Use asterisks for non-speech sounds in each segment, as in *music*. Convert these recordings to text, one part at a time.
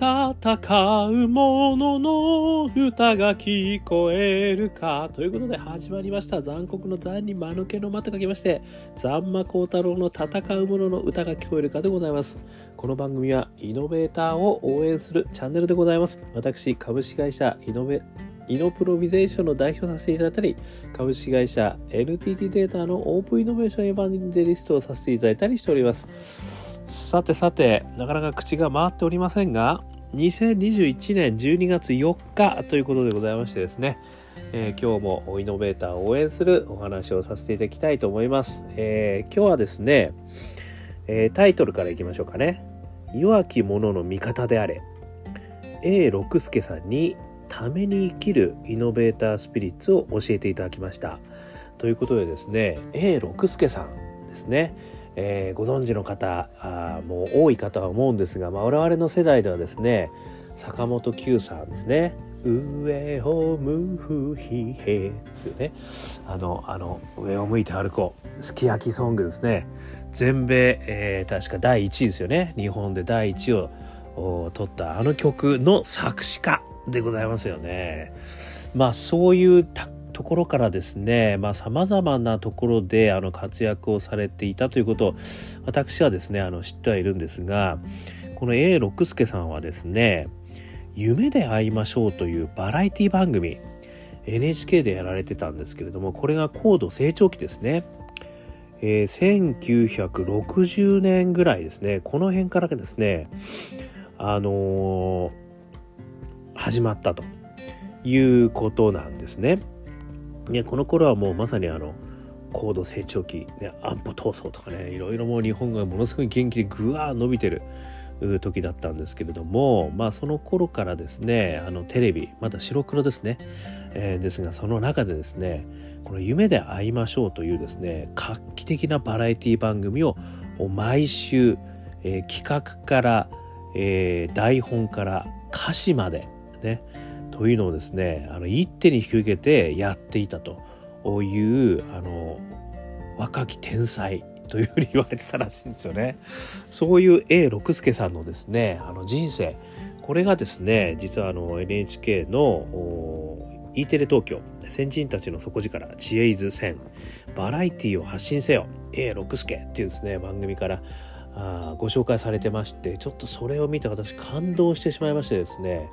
戦う者の歌が聞こえるか。ということで始まりました。残酷の残に間抜けの間と書きまして、残魔高太郎の戦う者の歌が聞こえるかでございます。この番組はイノベーターを応援するチャンネルでございます。私、株式会社イノベイノプロビゼーションの代表させていただいたり、株式会社 NTT データのオープンイノベーションエヴァンジェリストをさせていただいたりしております。さてさて、なかなか口が回っておりませんが、2021年12月4日ということでございましてですね、えー、今日もイノベーターを応援するお話をさせていただきたいと思います。えー、今日はですね、えー、タイトルからいきましょうかね。弱き者の味方であれ。A 六輔さんにために生きるイノベータースピリッツを教えていただきました。ということでですね、A 六輔さんですね。えー、ご存知の方あもう多い方は思うんですが、まあ、我々の世代ではですね坂本九さんですね「上を向く日へ」ですよね。あのあの上を向いて歩こう。すき焼きソングですね。全米、えー、確か第1位ですよね。日本で第1位を取ったあの曲の作詞家でございますよね。まあそういうところからですね、まあ、様々なところであの活躍をされていたということを私はですね、あの知ってはいるんですが、この A 六輔さんはですね、夢で会いましょうというバラエティ番組、NHK でやられてたんですけれども、これが高度成長期ですね。えー、1960年ぐらいですね、この辺からですね、あのー、始まったということなんですね。ね、この頃はもうまさにあの高度成長期、ね、安保闘争とかねいろいろもう日本がものすごい元気でぐわー伸びてる時だったんですけれどもまあその頃からですねあのテレビまだ白黒ですね、えー、ですがその中でですねこの「夢で会いましょう」というですね画期的なバラエティ番組を毎週、えー、企画から、えー、台本から歌詞までねというのをですねあの一手に引き受けてやっていたというあの若き天才というふうに言われてたらしいんですよね。そういう A 六輔さんのですねあの人生これがですね実はあの NHK の E テレ東京先人たちの底力知恵伊豆戦バラエティを発信せよ A 六輔っていうですね番組からあご紹介されてましてちょっとそれを見て私感動してしまいましてですね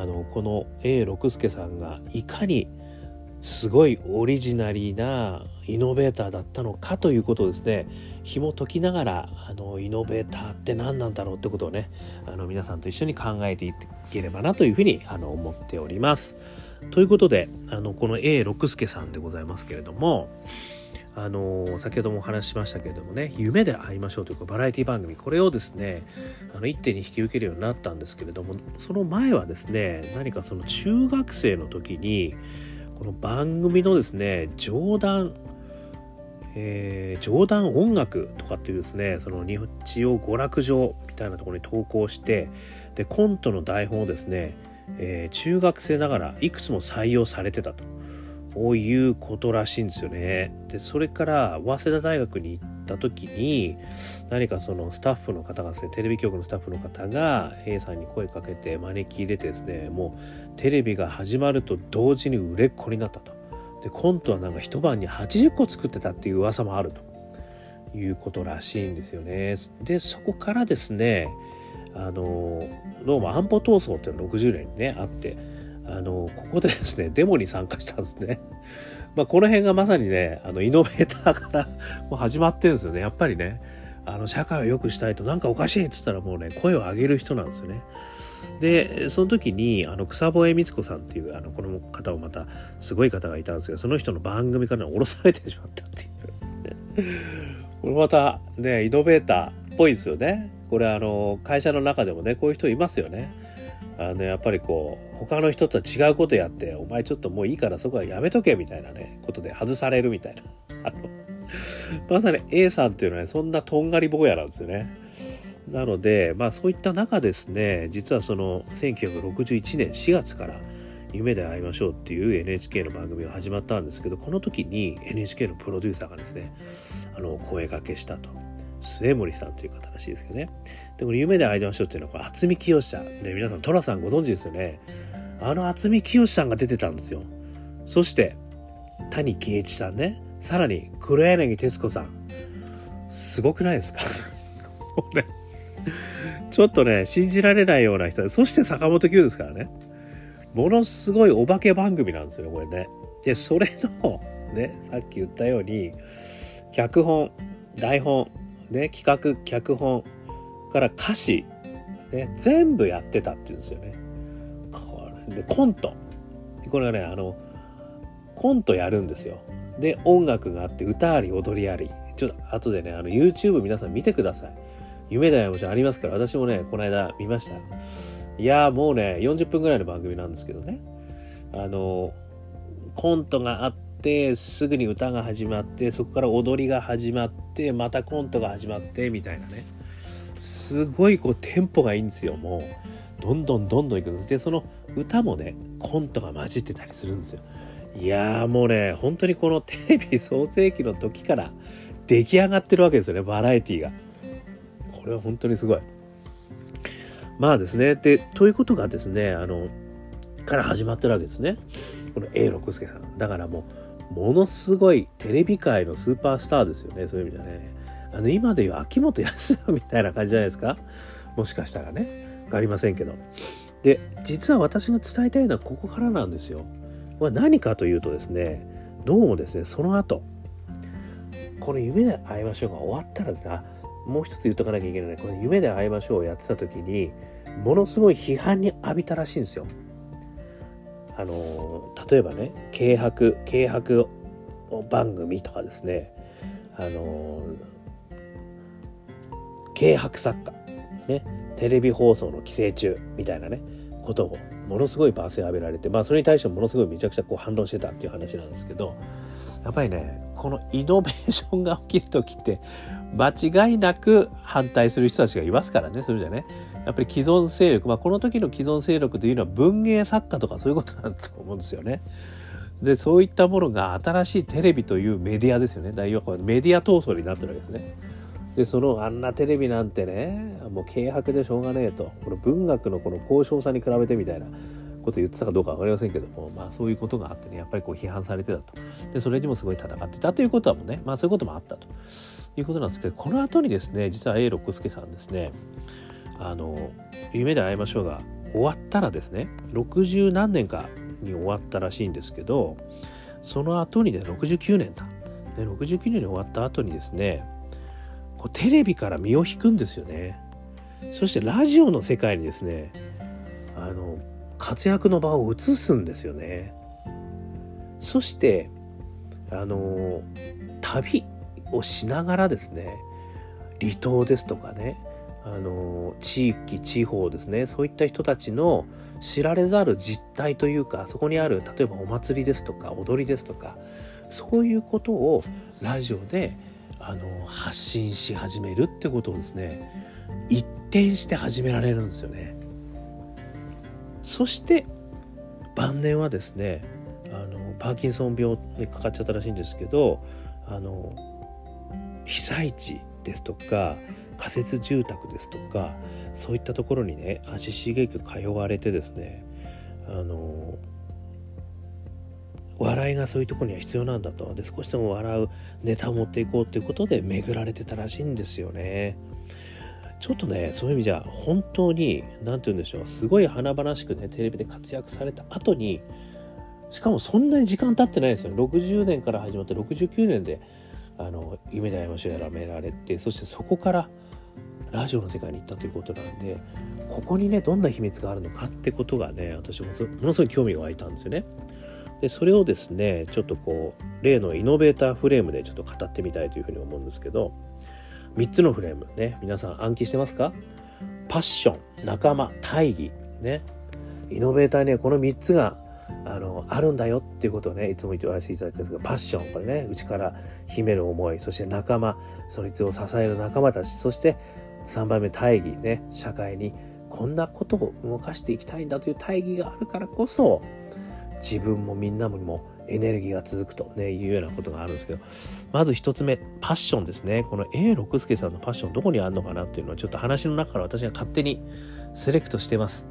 あのこの A 六輔さんがいかにすごいオリジナリーなイノベーターだったのかということをですね紐解きながらあのイノベーターって何なんだろうってことをねあの皆さんと一緒に考えていければなというふうにあの思っております。ということであのこの A 六輔さんでございますけれどもあの先ほどもお話ししましたけれどもね夢で会いましょうというバラエティ番組これをですねあの一手に引き受けるようになったんですけれどもその前はですね何かその中学生の時にこの番組のですね冗談えー、冗談音楽とかっていうですねその日曜娯楽場みたいなところに投稿してでコントの台本をですね、えー、中学生ながらいくつも採用されてたと。ういうことらしいんですよね。で、それから早稲田大学に行った時に、何かそのスタッフの方がですね、テレビ局のスタッフの方が A さんに声かけて招き入れてですね、もうテレビが始まると同時に売れっ子になったと。で、コントはなんか一晩に80個作ってたっていう噂もあるということらしいんですよね。で、そこからですね、あの、どうも安保闘争っていうの60年にね、あって、あの、ここでですね、デモに参加したんですね。*laughs* まあ、この辺がまさにね、あの、イノベーターから *laughs* もう始まってるんですよね。やっぱりね、あの、社会を良くしたいとなんかおかしいって言ったらもうね、声を上げる人なんですよね。で、その時に、あの、草笛光子さんっていう、あの、この方もまた、すごい方がいたんですけど、その人の番組から降ろされてしまったっていう。*laughs* これまた、ね、イノベーターっぽいですよね。これあの、会社の中でもね、こういう人いますよね。あのやっぱりこう他の人とは違うことやってお前ちょっともういいからそこはやめとけみたいなねことで外されるみたいな。*laughs* あのまさに A さんっていうのは、ね、そんなとんがり坊やなんですよね。なのでまあそういった中ですね実はその1961年4月から夢で会いましょうっていう NHK の番組が始まったんですけどこの時に NHK のプロデューサーがですねあの声掛けしたと。末森さんという方らしいですけどね。で、これ夢で会いましょうっていうのは、これ、渥美清さん。ね、皆さん、寅さんご存知ですよね。あの渥美清さんが出てたんですよ。そして、谷喜一さんね。さらに、黒柳徹子さん。すごくないですか？*laughs* これ、ちょっとね、信じられないような人で、そして坂本九ですからね。ものすごいお化け番組なんですよ、これね。で、それの、ね、さっき言ったように、脚本、台本、ね、企画、脚本から歌詞、ね、全部やってたっていうんですよね。これで、コント。これはね、あの、コントやるんですよ。で、音楽があって、歌あり、踊りあり。ちょっと後でね、あの、YouTube 皆さん見てください。夢だよもちろんありますから、私もね、この間見ました。いやもうね、40分ぐらいの番組なんですけどね。あの、コントがあって、すぐに歌が始まって、そこから踊りが始まって、またコントが始まって、みたいなね。すごいこうテンポがいいんですよ、もう。どんどんどんどんいくんです。で、その歌もね、コントが混じってたりするんですよ。いやーもうね、本当にこのテレビ創世期の時から出来上がってるわけですよね、バラエティーが。これは本当にすごい。まあですね、で、ということがですね、あの、から始まってるわけですね。この A 六輔さん。だからもう、ものすごいテレビ界のスーパースターですよね、そういう意味ではね。あの、今でいう秋元康みたいな感じじゃないですか。もしかしたらね。わかりませんけど。で、実は私が伝えたいのはここからなんですよ。これ何かというとですね、どうもですね、その後、この夢で会いましょうが終わったらですね、もう一つ言っとかなきゃいけないこの夢で会いましょうをやってた時に、ものすごい批判に浴びたらしいんですよ。あの例えばね軽薄軽薄番組とかですね。あの軽薄作家。ね。テレビ放送の規制中みたいなね。ことをものすごい罵声を浴びられてまあそれに対してものすごいめちゃくちゃこう反論してたっていう話なんですけどやっぱりねこのイノベーションが起きる時って間違いなく反対する人たちがいますからねそれじゃね。やっぱり既存勢力、まあ、この時の既存勢力というのは文芸作家とかそういうことなんだと思うんですよね。でそういったものが新しいテレビというメディアですよね。大はメディア闘争になってるわけですね。でそのあんなテレビなんてねもう軽薄でしょうがねえとこの文学のこの高尚さに比べてみたいなこと言ってたかどうか分かりませんけどもまあそういうことがあってねやっぱりこう批判されてたとでそれにもすごい戦ってたということはもうねまあそういうこともあったということなんですけどこの後にですね実は A 六輔さんですねあの夢で会いましょうが終わったらですね60何年かに終わったらしいんですけどその後にね69年だで69年に終わった後にですねこうテレビから身を引くんですよね。そしてラジオの世界にですねあの活躍の場を移すんですよね。そしてあの旅をしながらですね離島ですとかねあの地域地方ですねそういった人たちの知られざる実態というかそこにある例えばお祭りですとか踊りですとかそういうことをラジオであの発信し始めるってことをですね一転して始められるんですよね。そして晩年はですねあのパーキンソン病にかかっちゃったらしいんですけどあの被災地ですとか仮設住宅ですとかそういったところにね足しげく通われてですねあの笑いがそういうとこには必要なんだとで少しでも笑うネタを持っていこうっていうことで巡られてたらしいんですよね。ちょっとねそういう意味じゃ本当に何て言うんでしょうすごい華々しくねテレビで活躍された後にしかもそんなに時間経ってないですよ60年から始まって69年であの夢で会いましょうやらめられてそしてそこからラジオの世界に行ったということなんでここにねどんな秘密があるのかってことがね私もものすごい興味が湧いたんですよね。でそれをですねちょっとこう例のイノベーターフレームでちょっと語ってみたいというふうに思うんですけど3つのフレームね皆さん暗記してますか？パッション仲間大義ねイノベーターにはこの3つがあのあるんだよっていうことをねいつも言わせていただいてるんですがパッションこれね内から秘める思いそして仲間そいつを支える仲間たちそして3番目大義ね社会にこんなことを動かしていきたいんだという大義があるからこそ自分もみんなもエネルギーが続くと、ね、いうようなことがあるんですけどまず1つ目パッションですね。この A 六輔さんのパッションどこにあるのかなっていうのはちょっと話の中から私が勝手にセレクトしてます。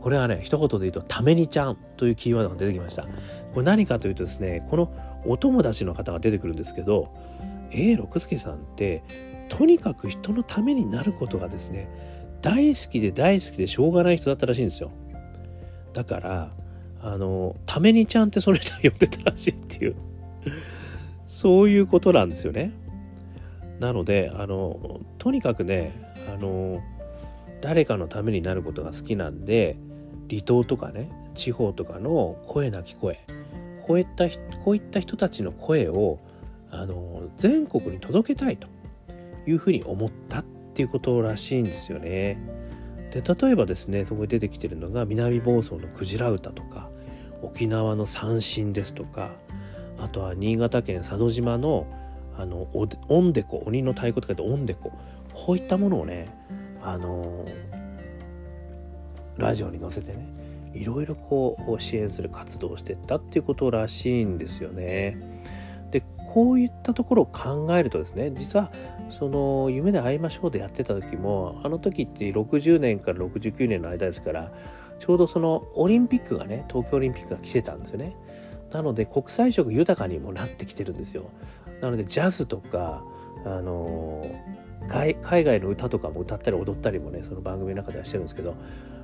これはね一言で言うと「ためにちゃん」というキーワードが出てきました。これ何かというとですねこのお友達の方が出てくるんですけど A 六輔さんってとにかく人のためになることがですね大好きで大好きでしょうがない人だったらしいんですよ。だからあのためにちゃんってそれで呼んでたらしいっていうそういうことなんですよね。なのであのとにかくねあの誰かのためになることが好きなんで離島とかね地方とかの声なき声こういったこういった人たちの声をあの全国に届けたいと。いうふうに思ったっていうことらしいんですよね。で例えばですねそこに出てきてるのが南房総のクジラ歌とか沖縄の三線ですとかあとは新潟県佐渡島のあのオンデコ鬼の太鼓とかでオンデコこういったものをねあのラジオに載せてねいろいろこう支援する活動をしてったっていうことらしいんですよね。でこういったところを考えるとですね実はその夢で会いましょうでやってた時もあの時って60年から69年の間ですからちょうどそのオリンピックがね東京オリンピックが来てたんですよね。なので国際色豊かにもなってきてるんですよ。なのでジャズとかあの海外の歌とかも歌ったり踊ったりもねその番組の中ではしてるんですけど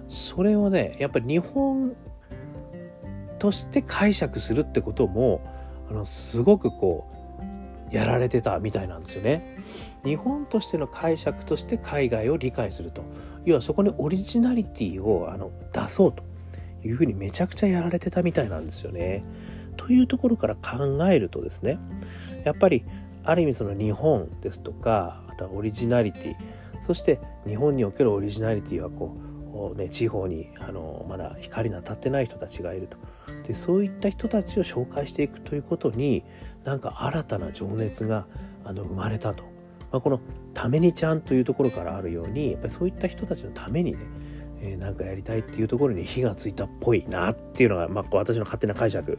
それをねやっぱり日本として解釈するってこともあのすごくこうやられてたみたいなんですよね。日本としての解釈として海外を理解すると要はそこにオリジナリティをあの出そうというふうにめちゃくちゃやられてたみたいなんですよね。というところから考えるとですねやっぱりある意味その日本ですとかあとはオリジナリティそして日本におけるオリジナリティはこう、ね、地方にあのまだ光の当たってない人たちがいるとでそういった人たちを紹介していくということになんか新たな情熱があの生まれたと、まあ、この「ためにちゃん」というところからあるようにやっぱりそういった人たちのためにねえー、なんかやりたいっていうところに火がついたっぽいなっていうのが、まあ、私の勝手な解釈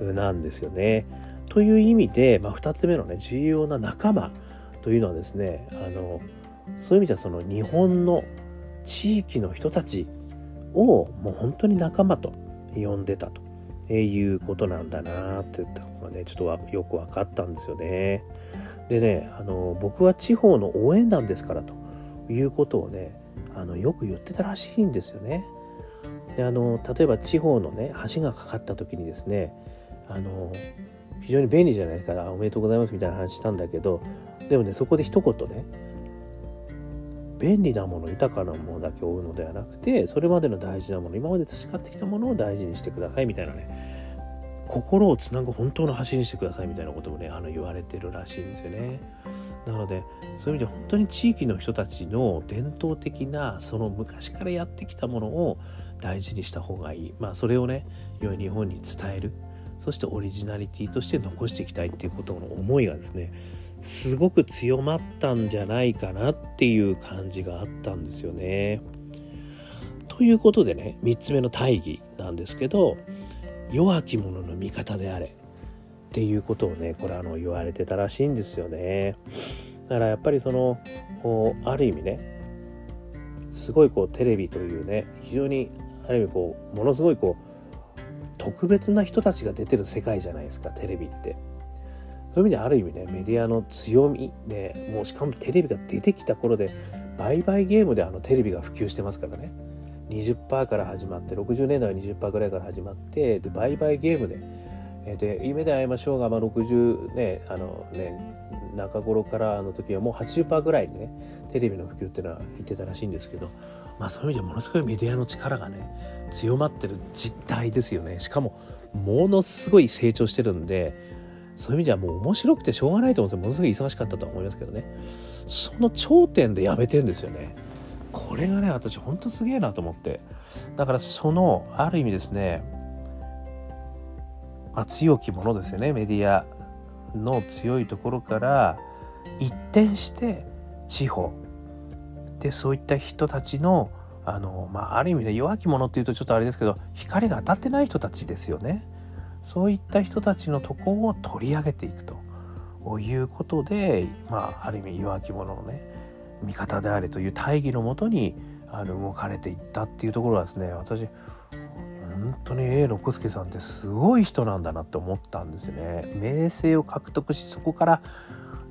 なんですよね。という意味で、まあ、2つ目のね重要な仲間というのはですねあのそういう意味ではその日本の地域の人たちをもう本当に仲間と呼んでたということなんだなっていったがねちょっとよく分かったんですよね。でねあの僕は地方の応援団ですからということをねあのよく言ってたらしいんですよね。であの例えば地方のね橋がかかった時にですねあの非常に便利じゃないですかおめでとうございますみたいな話したんだけどでもねそこで一言ね便利なもの豊かなものだけ追うのではなくてそれまでの大事なもの今まで培ってきたものを大事にしてくださいみたいなね心をつなぐ本当の橋にしてくださいみたいなこともねあの言われてるらしいんですよね。なのでそういう意味で本当に地域の人たちの伝統的なその昔からやってきたものを大事にした方がいいまあそれをね要は日本に伝えるそしてオリジナリティとして残していきたいっていうことの思いがですねすごく強まったんじゃないかなっていう感じがあったんですよね。ということでね3つ目の大義なんですけど弱き者の味方であれっていうことをねこれあの言われてたらしいんですよね。だからやっぱりそのある意味ねすごいこうテレビというね非常にある意味こうものすごいこう特別な人たちが出てる世界じゃないですかテレビって。そういう意味である意味ねメディアの強みでもうしかもテレビが出てきた頃で売買ゲームであのテレビが普及してますからね20%から始まって60年代は20%ぐらいから始まってで売買ゲームでで夢で会いましょうが、まあ、60ねあのね中頃からの時はもう80%ぐらいにねテレビの普及っていうのは言ってたらしいんですけど、まあ、そういう意味ではものすごいメディアの力がね強まってる実態ですよね。しかもものすごい成長してるんでそういう意味ではもう面白くてしょうがないと思うんですよ。ものすごい忙しかったとは思いますけどね。その頂点でやめてんですよね。これがね私ほんとすげえなと思って。だからそのある意味ですねまあ、強きものですよねメディアの強いところから一転して地方。でそういった人たちのあの、まあ、ある意味で弱き者っていうとちょっとあれですけど光が当たってない人たちですよね。そういった人たちのとこを取り上げていくということで、まあ、ある意味弱き者のね味方であれという大義のもとにあの動かれていったっていうところはですね私本当に A 六輔さんってすごい人なんだなって思ったんですよね。名声を獲得しそこから、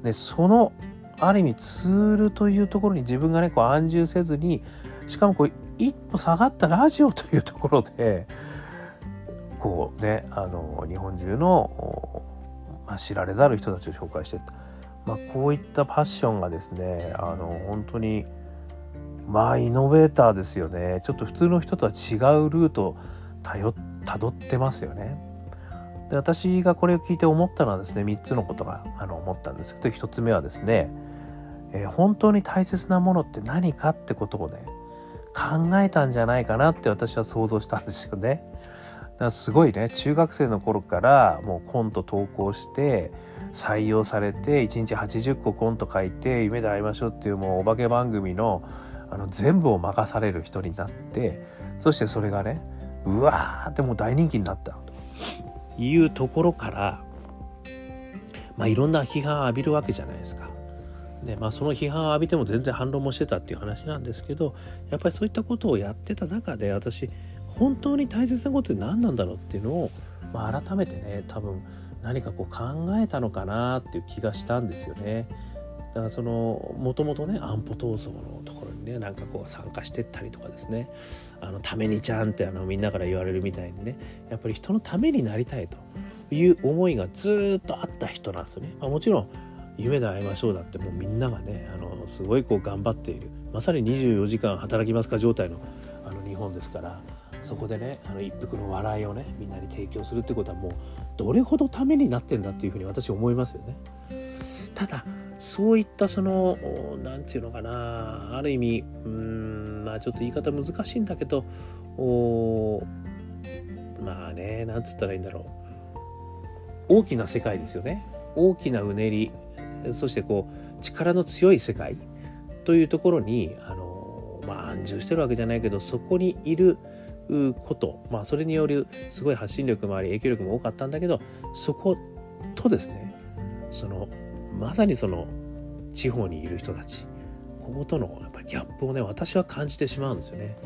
ね、そのある意味ツールというところに自分がねこう安住せずにしかもこう一歩下がったラジオというところでこうねあの日本中の、ま、知られざる人たちを紹介していった、まあ、こういったパッションがですねあの本当にまあイノベーターですよねちょっと普通の人とは違うルートたどってますよね。で私がこれを聞いて思ったのはですね3つのことがあの思ったんですけど1つ目はですね、えー、本当に大切なものって何かってことをね考えたんじゃないかなって私は想像したんですよね。すごいね中学生の頃からもうコント投稿して採用されて1日80個コント書いて夢で会いましょうっていうもうお化け番組のあの全部を任される人になってそしてそれがねうわーってもう大人気になったというところからまあいろんな批判を浴びるわけじゃないですか。でまあその批判を浴びても全然反論もしてたっていう話なんですけどやっぱりそういったことをやってた中で私本当に大切なことって何なんだろうっていうのを、まあ、改めてね多分何かこう考えたのかなっていう気がしたんですよね。だからそのもともとね安保闘争のところにねなんかこう参加してったりとかですねあのためにちゃんってあのみんなから言われるみたいにねやっぱり人のためになりたいという思いがずっとあった人なんですよね。まあ、もちろん夢で会いましょうだってもうみんながねあのすごいこう頑張っているまさに24時間働きますか状態のあの日本ですからそこでねあの一服の笑いをねみんなに提供するってことはもうどれほどためになってんだっていうふうに私思いますよね。ただそういったその何て言うのかなある意味うんまあちょっと言い方難しいんだけどまあね何て言ったらいいんだろう大きな世界ですよね大きなうねりそしてこう力の強い世界というところにあのまあ安住してるわけじゃないけどそこにいることまあそれによるすごい発信力もあり影響力も多かったんだけどそことですねそのまさにその地方にいる人たちこことのやっぱりギャップをね私は感じてしまうんですよね。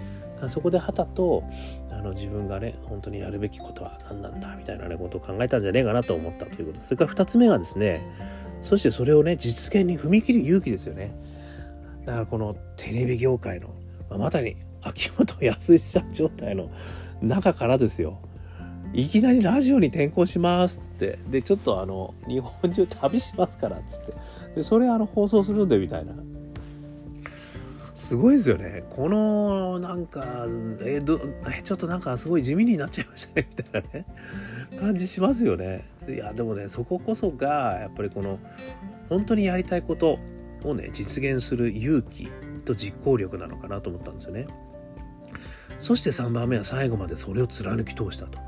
そこではたとあの自分がね本当にやるべきことは何なんだみたいなねことを考えたんじゃねえかなと思ったということそれから2つ目がですねそしてそれをね実現に踏み切る勇気ですよねだからこのテレビ業界の、まあ、まさに秋元康さん状態の中からですよ。いきなりラジオに転校しますって。でちょっとあの日本中旅しますからっつって。でそれあの放送するんでみたいな。すごいですよね。このなんかえどえちょっとなんかすごい地味になっちゃいましたね。*laughs* みたいなね。感じしますよね。いやでもねそここそがやっぱりこの本当にやりたいことをね実現する勇気と実行力なのかなと思ったんですよね。そして3番目は最後までそれを貫き通したと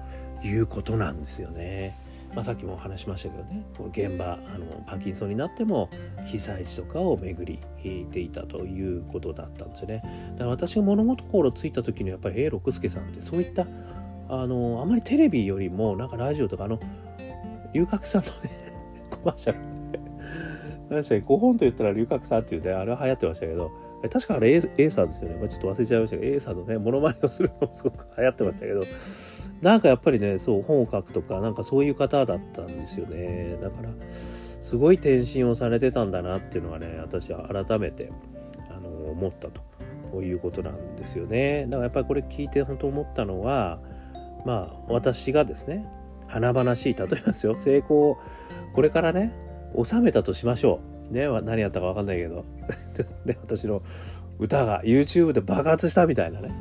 いうことなんですよね。まあ、さっきもお話しましたけどねこの現場あのパーキンソンになっても被災地とかを巡りていたということだったんですよね。だから私が物心ついた時にやっぱり A 六輔さんってそういったあのあまりテレビよりもなんかラジオとかあの龍角さんのね *laughs* コマーシャル何でしたっけ5本と言ったら龍角さんっていうねあれは流行ってましたけど確かあれ A, A さんですよね、まあ、ちょっと忘れちゃいましたけど A さんのねモノマネをするのもすごく流行ってましたけど。なんかやっぱりねそう本を書くとかなんかそういう方だったんですよね。だからすごい転身をされてたんだなっていうのはね私は改めてあの思ったと。いうことなんですよね。だからやっぱりこれ聞いて本当思ったのはまあ私がですね華々しい例えますよ成功をこれからね収めたとしましょう。ね何やったか分かんないけど。*laughs* で私の歌が YouTube で爆発したみたいなね。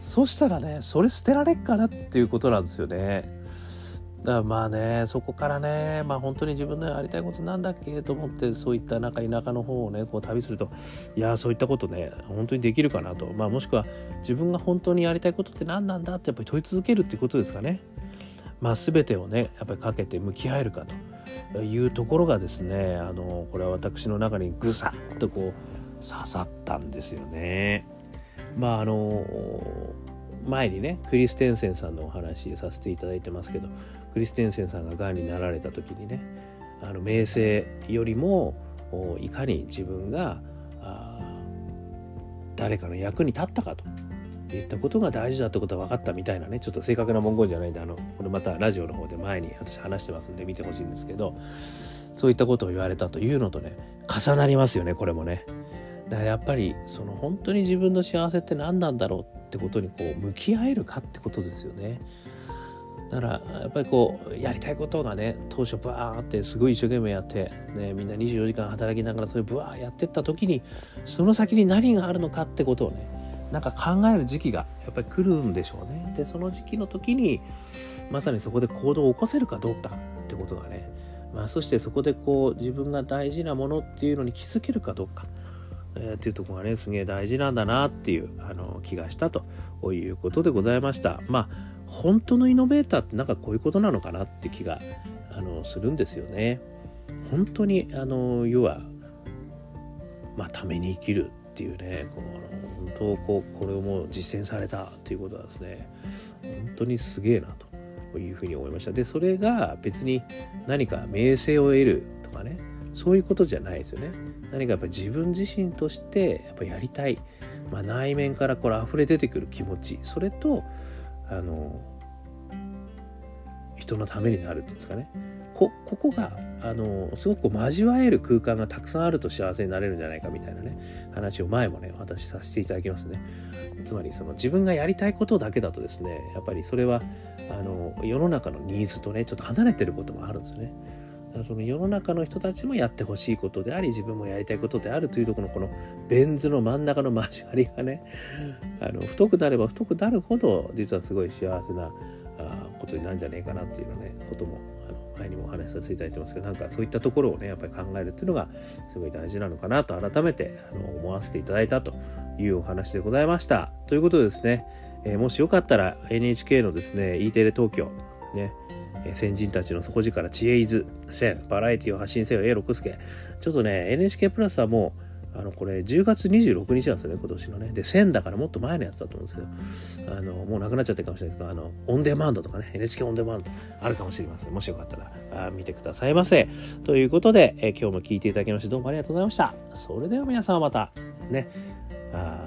そしたらねそれ捨てられっかなっていうことなんですよね。だからまあねそこからねまあ本当に自分のやりたいことなんだっけと思ってそういったなんか田舎の方をねこう旅すると。いやそういったことね本当にできるかなと。まあもしくは自分が本当にやりたいことって何なんだってやっぱり問い続けるっていうことですかね。まあ全てをねやっぱりかけて向き合えるかと。いうところがですねあのこれは私の中にぐさっとこう刺さったんですよね。まああの前にねクリステンセンさんのお話させていただいてますけどクリステンセンさんががんになられた時にねあの名声よりもいかに自分が誰かの役に立ったかといったことが大事だってことは分かったみたいなねちょっと正確な文言じゃないんであのこれまたラジオの方で前に私話してますんで見てほしいんですけどそういったことを言われたというのとね重なりますよねこれもね。だからやっぱりその本当に自分の幸せって何なんだろうってことにこう向き合えるかってことですよね。だからやっぱりこうやりたいことがね当初バーってすごい一生懸命やって、ね、みんな24時間働きながらそれブワーやってった時にその先に何があるのかってことをねなんか考える時期がやっぱり来るんでしょうね。でその時期の時にまさにそこで行動を起こせるかどうかってことがね、まあ、そしてそこでこう自分が大事なものっていうのに気づけるかどうか。えー、っていうとこがねすげえ大事なんだなっていうあの気がしたということでございました。まあ本当のイノベーターってなんかこういうことなのかなって気があのするんですよね。本当にあの要はまあために生きるっていうねこの本当こうこれをもう実践されたっていうことはですね本当にすげえなというふうに思いました。でそれが別に何か名声を得るとかねそういうことじゃないですよね。何かやっぱり自分自身としてやっぱやりたい、まあ、内面からこれ溢れ出てくる気持ちそれとあの人のためになるっていうんですかねこここがあのすごく交わえる空間がたくさんあると幸せになれるんじゃないかみたいなね話を前もね私させていただきますね。つまりその自分がやりたいことだけだとですねやっぱりそれはあの世の中のニーズとねちょっと離れてることもあるんですよね。その世の中の人たちもやってほしいことであり自分もやりたいことであるというところのこのベン図の真ん中の交わりがねあの太くなれば太くなるほど実はすごい幸せなことになるんじゃねえかなっていうのねこともあの前にもお話しさせていただいてますけどなんかそういったところをねやっぱり考えるっていうのがすごい大事なのかなと改めてあの思わせていただいたというお話でございました。ということでですね、えー、もしよかったら NHK のですね E テレ東京ね先人たちの底力知恵いず線バラエティを発信せよ A 六助ちょっとね NHK プラスはもうあのこれ10月26日なんですよね今年のね。で1000だからもっと前のやつだと思うんですけどあのもうなくなっちゃってるかもしれないけどあのオンデマンドとかね NHK オンデマンドあるかもしれません。もしよかったらあ見てくださいませ。ということで、え今日も聞いていただきましてどうもありがとうございました。それでは皆さんまたねあ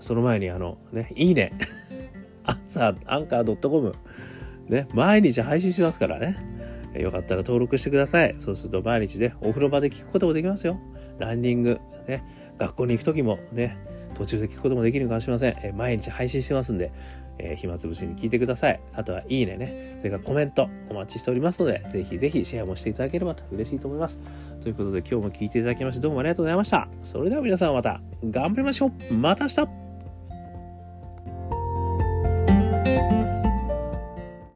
その前にあのねいいね。*laughs* アンサーアンカー .com ね、毎日配信しますからね。よかったら登録してください。そうすると毎日ね、お風呂場で聞くこともできますよ。ランニング、ね、学校に行く時もね、途中で聞くこともできるかもしれません。え毎日配信してますんで、えー、暇つぶしに聞いてください。あとは、いいねね。それからコメントお待ちしておりますので、ぜひぜひシェアもしていただければと嬉しいと思います。ということで、今日も聞いていただきまして、どうもありがとうございました。それでは皆さんまた頑張りましょう。また明日